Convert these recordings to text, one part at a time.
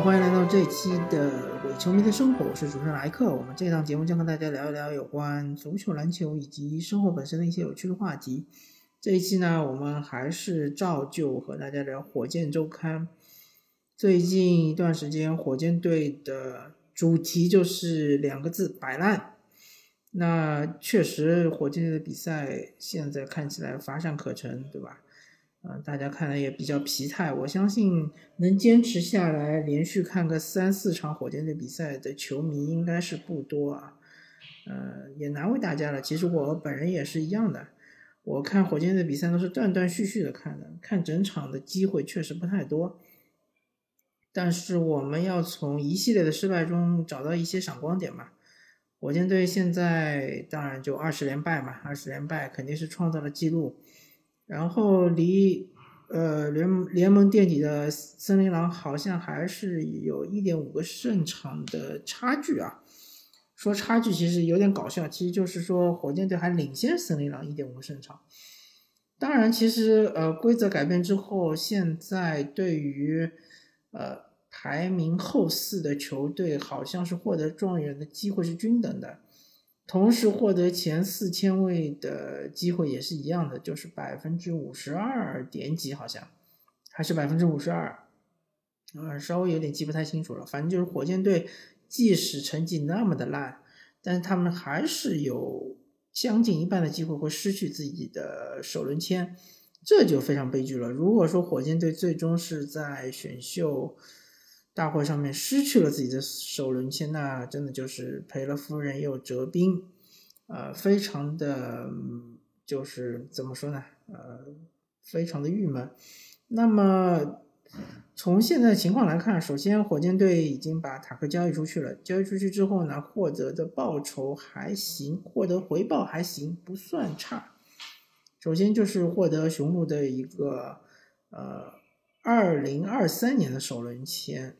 欢迎来到这一期的伪球迷的生活，我是主持人莱克。我们这档节目将和大家聊一聊有关足球、篮球以及生活本身的一些有趣的话题。这一期呢，我们还是照旧和大家聊火箭周刊。最近一段时间，火箭队的主题就是两个字：摆烂。那确实，火箭队的比赛现在看起来乏善可陈，对吧？啊，大家看来也比较疲态。我相信能坚持下来，连续看个三四场火箭队比赛的球迷应该是不多啊。呃，也难为大家了。其实我本人也是一样的，我看火箭队比赛都是断断续续的看的，看整场的机会确实不太多。但是我们要从一系列的失败中找到一些闪光点嘛。火箭队现在当然就二十连败嘛，二十连败肯定是创造了记录。然后离呃联联盟垫底的森林狼好像还是有一点五个胜场的差距啊。说差距其实有点搞笑，其实就是说火箭队还领先森林狼一点五个胜场。当然，其实呃规则改变之后，现在对于呃。排名后四的球队好像是获得状元的机会是均等的，同时获得前四千位的机会也是一样的，就是百分之五十二点几，好像还是百分之五十二，啊，稍微有点记不太清楚了。反正就是火箭队，即使成绩那么的烂，但是他们还是有将近一半的机会会失去自己的首轮签，这就非常悲剧了。如果说火箭队最终是在选秀，大会上面失去了自己的首轮签，那真的就是赔了夫人又折兵，呃，非常的，就是怎么说呢？呃，非常的郁闷。那么从现在情况来看，首先火箭队已经把塔克交易出去了，交易出去之后呢，获得的报酬还行，获得回报还行，不算差。首先就是获得雄鹿的一个呃二零二三年的首轮签。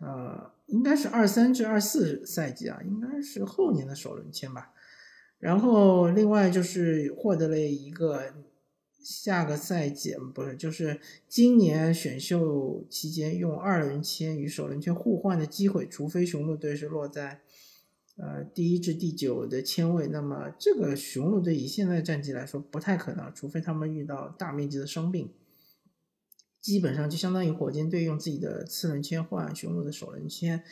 呃，应该是二三至二四赛季啊，应该是后年的首轮签吧。然后另外就是获得了一个下个赛季不是，就是今年选秀期间用二轮签与首轮签互换的机会，除非雄鹿队是落在呃第一至第九的签位，那么这个雄鹿队以现在战绩来说不太可能，除非他们遇到大面积的伤病。基本上就相当于火箭队用自己的次轮签换雄鹿的首轮签，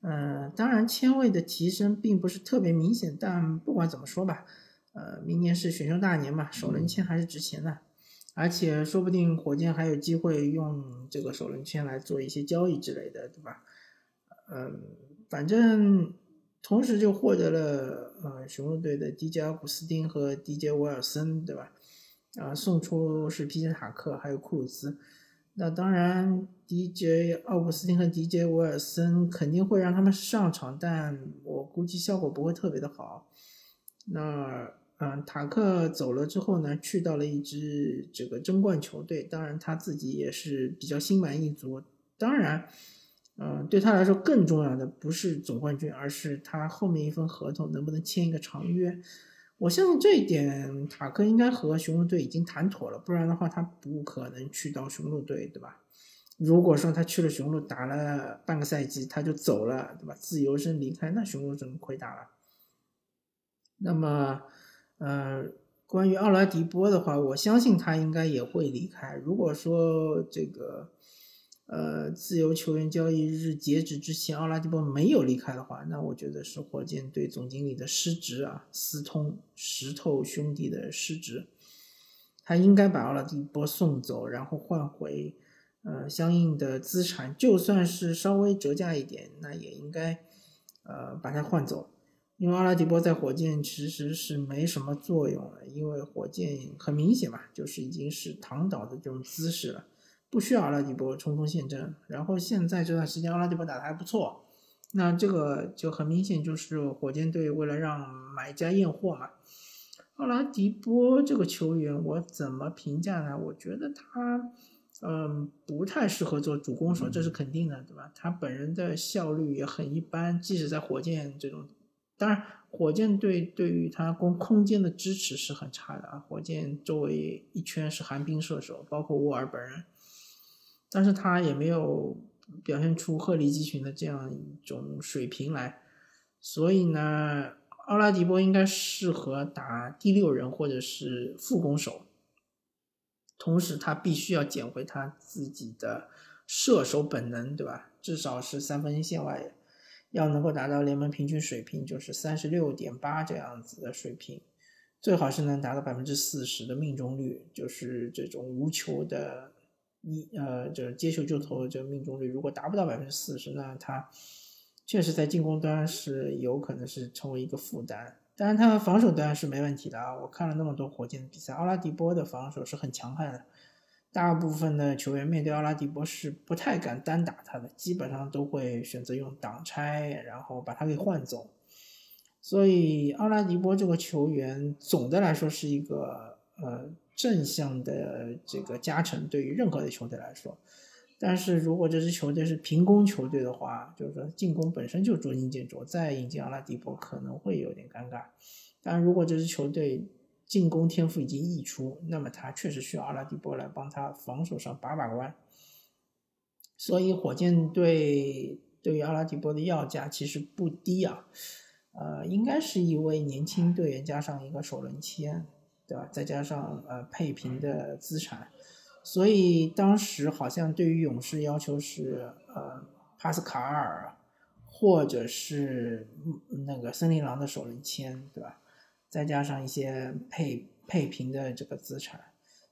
呃，当然签位的提升并不是特别明显，但不管怎么说吧，呃，明年是选秀大年嘛，首轮签还是值钱的，而且说不定火箭还有机会用这个首轮签来做一些交易之类的，对吧？嗯，反正同时就获得了呃雄鹿队的 DJ 奥古斯丁和 DJ 威尔森，对吧？啊，送出是皮杰塔克还有库鲁斯。那当然，DJ 奥古斯汀和 DJ 威尔森肯定会让他们上场，但我估计效果不会特别的好。那嗯，塔克走了之后呢，去到了一支这个争冠球队，当然他自己也是比较心满意足。当然，嗯，对他来说更重要的不是总冠军，而是他后面一份合同能不能签一个长约。我相信这一点，塔克应该和雄鹿队已经谈妥了，不然的话他不可能去到雄鹿队，对吧？如果说他去了雄鹿打了半个赛季他就走了，对吧？自由身离开，那雄鹿怎么亏大了。那么，呃，关于奥拉迪波的话，我相信他应该也会离开。如果说这个。呃，自由球员交易日截止之前，奥拉迪波没有离开的话，那我觉得是火箭队总经理的失职啊，斯通石头兄弟的失职。他应该把奥拉迪波送走，然后换回呃相应的资产，就算是稍微折价一点，那也应该呃把他换走。因为奥拉迪波在火箭其实是没什么作用了，因为火箭很明显嘛，就是已经是躺倒的这种姿势了。不需要阿拉迪波冲锋陷阵，然后现在这段时间阿拉迪波打的还不错，那这个就很明显就是火箭队为了让买家验货嘛。阿拉迪波这个球员我怎么评价呢？我觉得他嗯不太适合做主攻手，这是肯定的，对吧？他本人的效率也很一般，即使在火箭这种，当然火箭队对于他攻空间的支持是很差的啊。火箭周围一圈是寒冰射手，包括沃尔本人。但是他也没有表现出鹤立鸡群的这样一种水平来，所以呢，奥拉迪波应该适合打第六人或者是副攻手，同时他必须要捡回他自己的射手本能，对吧？至少是三分线外，要能够达到联盟平均水平，就是三十六点八这样子的水平，最好是能达到百分之四十的命中率，就是这种无球的。一呃，就是接球就投的这个命中率，如果达不到百分之四十，那他确实在进攻端是有可能是成为一个负担。当然，他防守端是没问题的啊！我看了那么多火箭的比赛，奥拉迪波的防守是很强悍的，大部分的球员面对奥拉迪波是不太敢单打他的，基本上都会选择用挡拆，然后把他给换走。所以，奥拉迪波这个球员总的来说是一个呃。正向的这个加成对于任何的球队来说，但是如果这支球队是平攻球队的话，就是说进攻本身就捉襟见肘，再引进阿拉迪波可能会有点尴尬。但如果这支球队进攻天赋已经溢出，那么他确实需要阿拉迪波来帮他防守上把把关。所以火箭队对于阿拉迪波的要价其实不低啊，呃，应该是一位年轻队员加上一个首轮签。对吧？再加上呃配平的资产，所以当时好像对于勇士要求是呃帕斯卡尔，或者是那个森林狼的首轮签，对吧？再加上一些配配平的这个资产，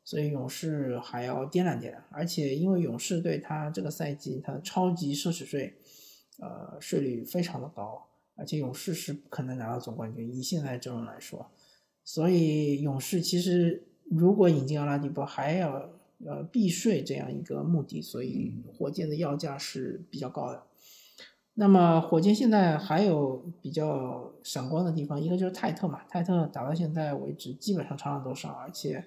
所以勇士还要掂量掂量。而且因为勇士队他这个赛季他的超级奢侈税，呃税率非常的高，而且勇士是不可能拿到总冠军。以现在阵容来说。所以勇士其实如果引进阿拉迪波，还要呃避税这样一个目的，所以火箭的要价是比较高的。那么火箭现在还有比较闪光的地方，一个就是泰特嘛，泰特打到现在为止基本上场场都上，而且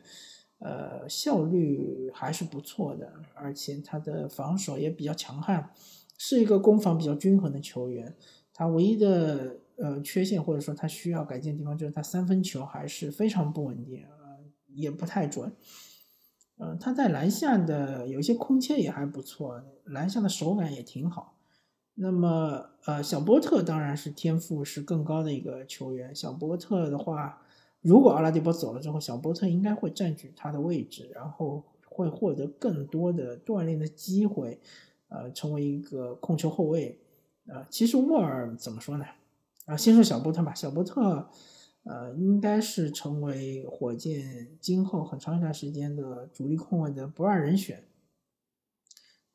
呃效率还是不错的，而且他的防守也比较强悍，是一个攻防比较均衡的球员。他唯一的。呃，缺陷或者说他需要改进的地方，就是他三分球还是非常不稳定，呃，也不太准。呃，他在篮下的有一些空切也还不错，篮下的手感也挺好。那么，呃，小波特当然是天赋是更高的一个球员。小波特的话，如果阿拉迪波走了之后，小波特应该会占据他的位置，然后会获得更多的锻炼的机会，呃，成为一个控球后卫。呃，其实沃尔怎么说呢？啊，先说小波特吧。小波特，呃，应该是成为火箭今后很长一段时间的主力控卫的不二人选。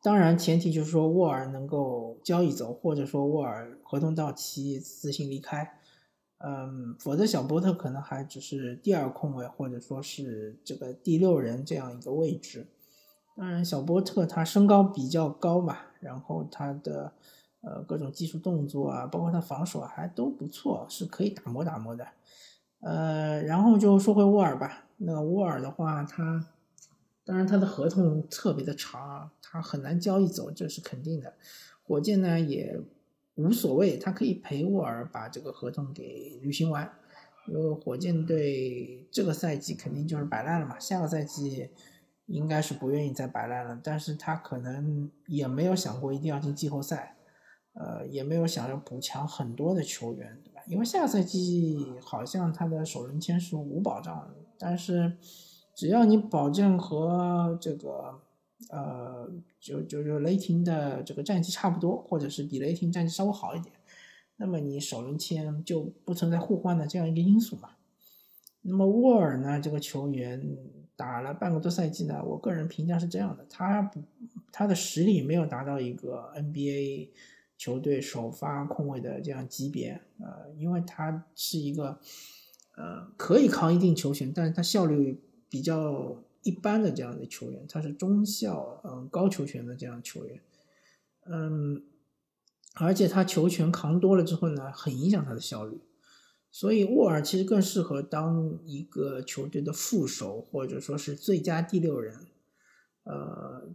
当然，前提就是说沃尔能够交易走，或者说沃尔合同到期自行离开。嗯，否则小波特可能还只是第二控卫，或者说是这个第六人这样一个位置。当然，小波特他身高比较高吧，然后他的。呃，各种技术动作啊，包括他防守还都不错，是可以打磨打磨的。呃，然后就说回沃尔吧。那个沃尔的话，他当然他的合同特别的长，他很难交易走，这是肯定的。火箭呢也无所谓，他可以陪沃尔把这个合同给履行完。因为火箭队这个赛季肯定就是摆烂了嘛，下个赛季应该是不愿意再摆烂了，但是他可能也没有想过一定要进季后赛。呃，也没有想要补强很多的球员，对吧？因为下赛季好像他的首轮签是无保障的，但是只要你保证和这个呃，就就就雷霆的这个战绩差不多，或者是比雷霆战绩稍微好一点，那么你首轮签就不存在互换的这样一个因素嘛。那么沃尔呢，这个球员打了半个多赛季呢，我个人评价是这样的，他不他的实力没有达到一个 NBA。球队首发控卫的这样级别，呃，因为他是一个，呃，可以扛一定球权，但是他效率比较一般的这样的球员，他是中效，嗯，高球权的这样球员，嗯，而且他球权扛多了之后呢，很影响他的效率，所以沃尔其实更适合当一个球队的副手，或者说是最佳第六人，呃。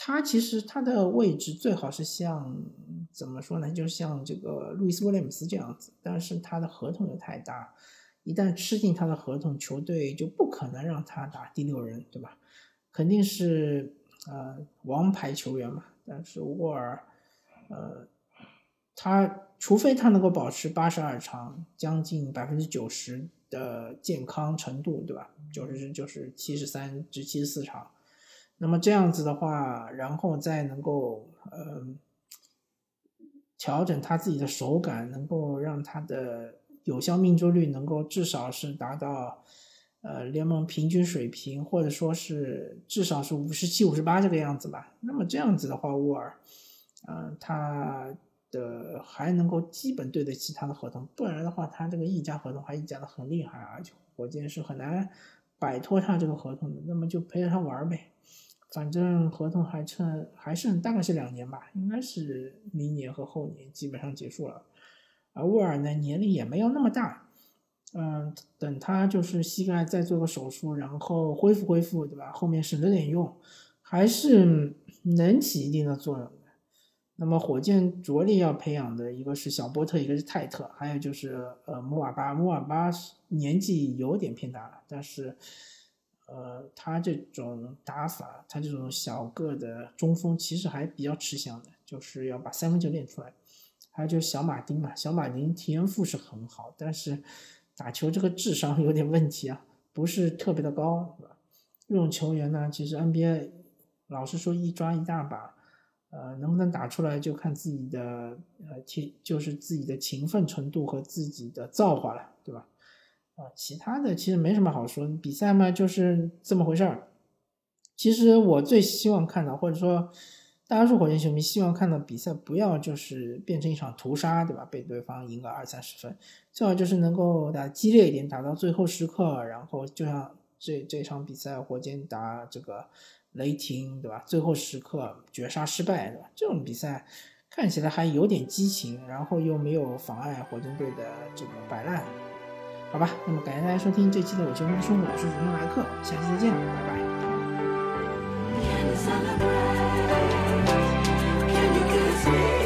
他其实他的位置最好是像怎么说呢？就像这个路易斯威廉姆斯这样子，但是他的合同又太大，一旦吃进他的合同，球队就不可能让他打第六人，对吧？肯定是呃王牌球员嘛，但是沃尔，呃，他除非他能够保持八十二场，将近百分之九十的健康程度，对吧？九十就是七十三至七十四场，那么这样子的话，然后再能够呃调整他自己的手感，能够让他的有效命中率能够至少是达到。呃，联盟平均水平，或者说是至少是五十七、五十八这个样子吧。那么这样子的话，沃尔，嗯，他的还能够基本对得起他的合同，不然的话，他这个溢价合同还溢价的很厉害，啊！就火箭是很难摆脱他这个合同的。那么就陪着他玩呗，反正合同还剩还剩大概是两年吧，应该是明年和后年基本上结束了。而沃尔呢，年龄也没有那么大。嗯，等他就是膝盖再做个手术，然后恢复恢复，对吧？后面省着点用，还是能起一定的作用的。那么火箭着力要培养的一个是小波特，一个是泰特，还有就是呃穆尔巴。穆尔巴年纪有点偏大了，但是呃他这种打法，他这种小个的中锋其实还比较吃香的，就是要把三分球练出来。还有就是小马丁嘛，小马丁天赋是很好，但是。打球这个智商有点问题啊，不是特别的高，是吧？这种球员呢，其实 NBA 老实说一抓一大把，呃，能不能打出来就看自己的呃勤，就是自己的勤奋程度和自己的造化了，对吧？啊，其他的其实没什么好说，比赛嘛就是这么回事儿。其实我最希望看到，或者说。大多数火箭球迷希望看到比赛不要就是变成一场屠杀，对吧？被对方赢个二三十分，最好就是能够打激烈一点，打到最后时刻，然后就像这这场比赛火箭打这个雷霆，对吧？最后时刻绝杀失败，对吧？这种比赛看起来还有点激情，然后又没有妨碍火箭队的这个摆烂，好吧那么感谢大家收听这期的我是熊生兄我是熊猫来克下期再见拜拜。Can you kiss me